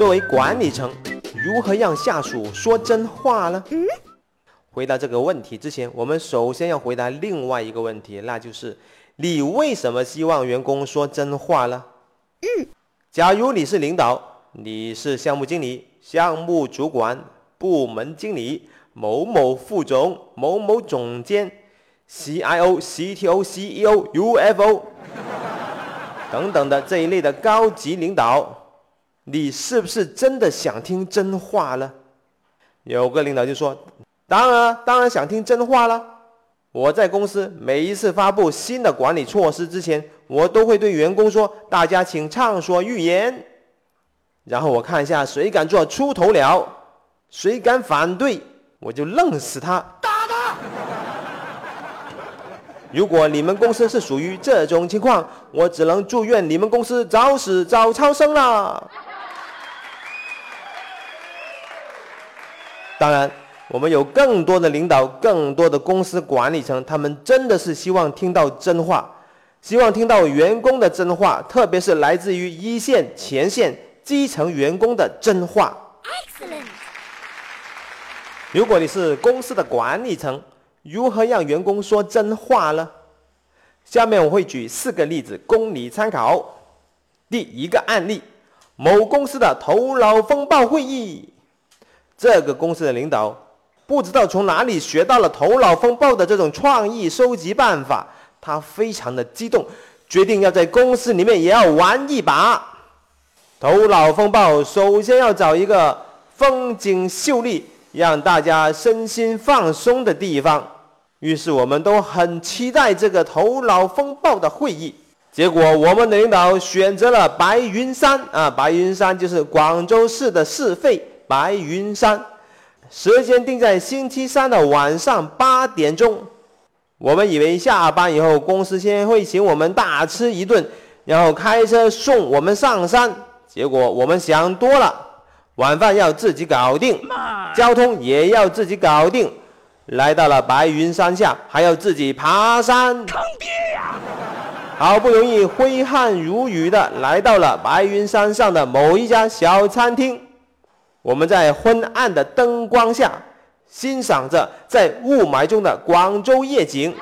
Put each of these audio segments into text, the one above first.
作为管理层，如何让下属说真话呢？回答这个问题之前，我们首先要回答另外一个问题，那就是你为什么希望员工说真话呢？假如你是领导，你是项目经理、项目主管、部门经理、某某副总、某某总监、CIO、CTO、CEO、UFO 等等的这一类的高级领导。你是不是真的想听真话了？有个领导就说：“当然，当然想听真话了。我在公司每一次发布新的管理措施之前，我都会对员工说：‘大家请畅所欲言。’然后我看一下谁敢做出头鸟，谁敢反对，我就弄死他。打他！如果你们公司是属于这种情况，我只能祝愿你们公司早死早超生了。”当然，我们有更多的领导，更多的公司管理层，他们真的是希望听到真话，希望听到员工的真话，特别是来自于一线、前线、基层员工的真话。Excellent。如果你是公司的管理层，如何让员工说真话呢？下面我会举四个例子供你参考。第一个案例：某公司的头脑风暴会议。这个公司的领导不知道从哪里学到了头脑风暴的这种创意收集办法，他非常的激动，决定要在公司里面也要玩一把。头脑风暴首先要找一个风景秀丽、让大家身心放松的地方，于是我们都很期待这个头脑风暴的会议。结果我们的领导选择了白云山啊，白云山就是广州市的市肺。白云山，时间定在星期三的晚上八点钟。我们以为下班以后公司先会请我们大吃一顿，然后开车送我们上山。结果我们想多了，晚饭要自己搞定，交通也要自己搞定。来到了白云山下，还要自己爬山。坑爹呀！好不容易挥汗如雨的来到了白云山上的某一家小餐厅。我们在昏暗的灯光下欣赏着在雾霾中的广州夜景，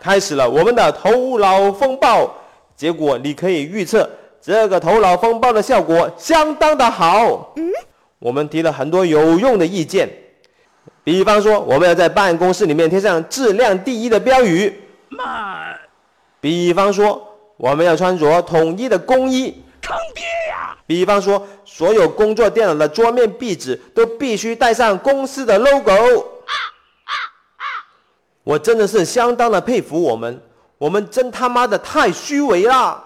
开始了我们的头脑风暴。结果你可以预测，这个头脑风暴的效果相当的好。我们提了很多有用的意见，比方说我们要在办公室里面贴上“质量第一”的标语。慢。比方说我们要穿着统一的工衣。坑爹呀！比方说，所有工作电脑的桌面壁纸都必须带上公司的 logo。我真的是相当的佩服我们，我们真他妈的太虚伪了。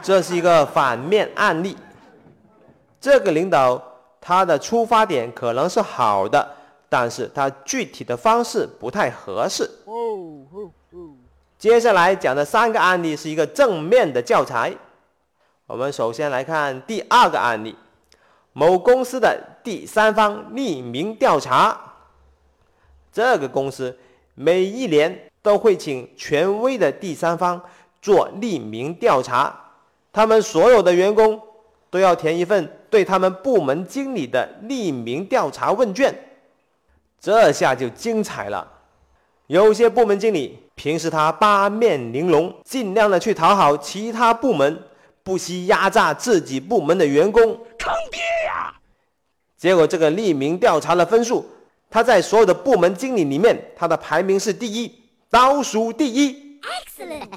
这是一个反面案例。这个领导他的出发点可能是好的，但是他具体的方式不太合适。接下来讲的三个案例是一个正面的教材。我们首先来看第二个案例：某公司的第三方匿名调查。这个公司每一年都会请权威的第三方做匿名调查，他们所有的员工都要填一份对他们部门经理的匿名调查问卷。这下就精彩了。有些部门经理。平时他八面玲珑，尽量的去讨好其他部门，不惜压榨自己部门的员工，坑爹呀！结果这个匿名调查的分数，他在所有的部门经理里面，他的排名是第一，倒数第一。Excellent！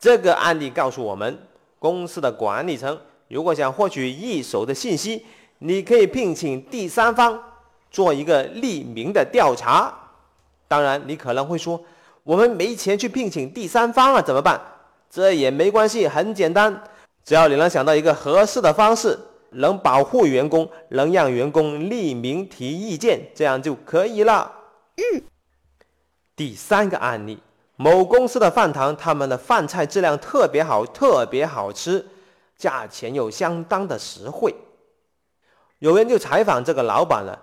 这个案例告诉我们，公司的管理层如果想获取一手的信息，你可以聘请第三方。做一个匿名的调查，当然你可能会说，我们没钱去聘请第三方了，怎么办？这也没关系，很简单，只要你能想到一个合适的方式，能保护员工，能让员工匿名提意见，这样就可以了。嗯。第三个案例，某公司的饭堂，他们的饭菜质量特别好，特别好吃，价钱又相当的实惠。有人就采访这个老板了。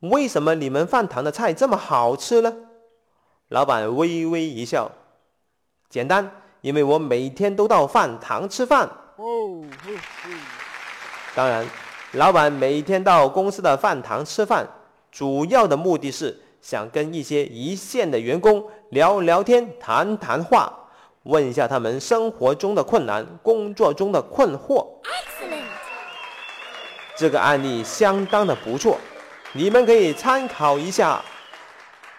为什么你们饭堂的菜这么好吃呢？老板微微一笑，简单，因为我每天都到饭堂吃饭。哦，当然，老板每天到公司的饭堂吃饭，主要的目的是想跟一些一线的员工聊聊天、谈谈话，问一下他们生活中的困难、工作中的困惑。Excellent，这个案例相当的不错，你们可以参考一下。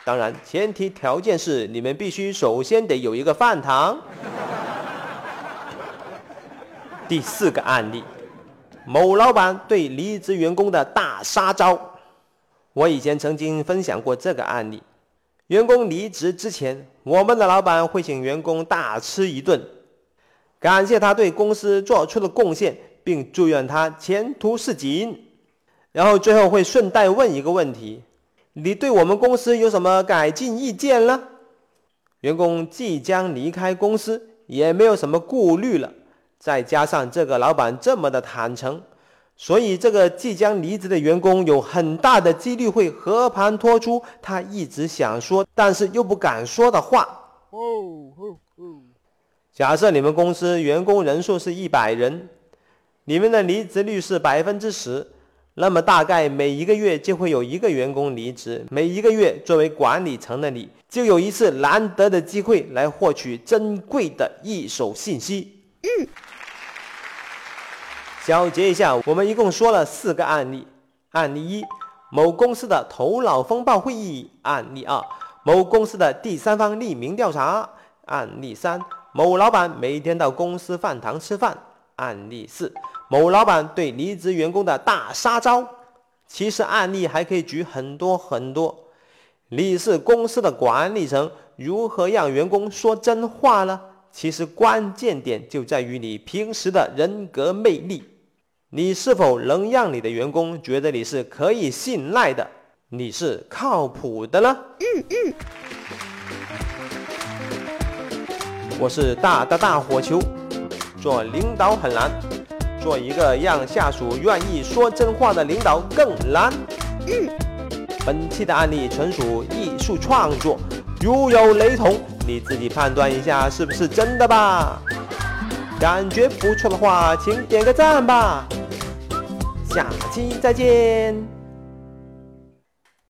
当然，前提条件是你们必须首先得有一个饭堂。第四个案例，某老板对离职员工的大杀招。我以前曾经分享过这个案例：员工离职之前，我们的老板会请员工大吃一顿，感谢他对公司做出的贡献，并祝愿他前途似锦。然后最后会顺带问一个问题。你对我们公司有什么改进意见了？员工即将离开公司，也没有什么顾虑了。再加上这个老板这么的坦诚，所以这个即将离职的员工有很大的几率会和盘托出他一直想说但是又不敢说的话。哦哦哦假设你们公司员工人数是一百人，你们的离职率是百分之十。那么大概每一个月就会有一个员工离职，每一个月作为管理层的你，就有一次难得的机会来获取珍贵的一手信息。嗯，小结一下，我们一共说了四个案例：案例一，某公司的头脑风暴会议；案例二，某公司的第三方匿名调查；案例三，某老板每天到公司饭堂吃饭；案例四。某老板对离职员工的大杀招，其实案例还可以举很多很多。你是公司的管理层，如何让员工说真话呢？其实关键点就在于你平时的人格魅力，你是否能让你的员工觉得你是可以信赖的，你是靠谱的呢？嗯嗯。我是大大大火球，做领导很难。做一个让下属愿意说真话的领导更难。本期的案例纯属艺术创作，如有雷同，你自己判断一下是不是真的吧。感觉不错的话，请点个赞吧。下期再见。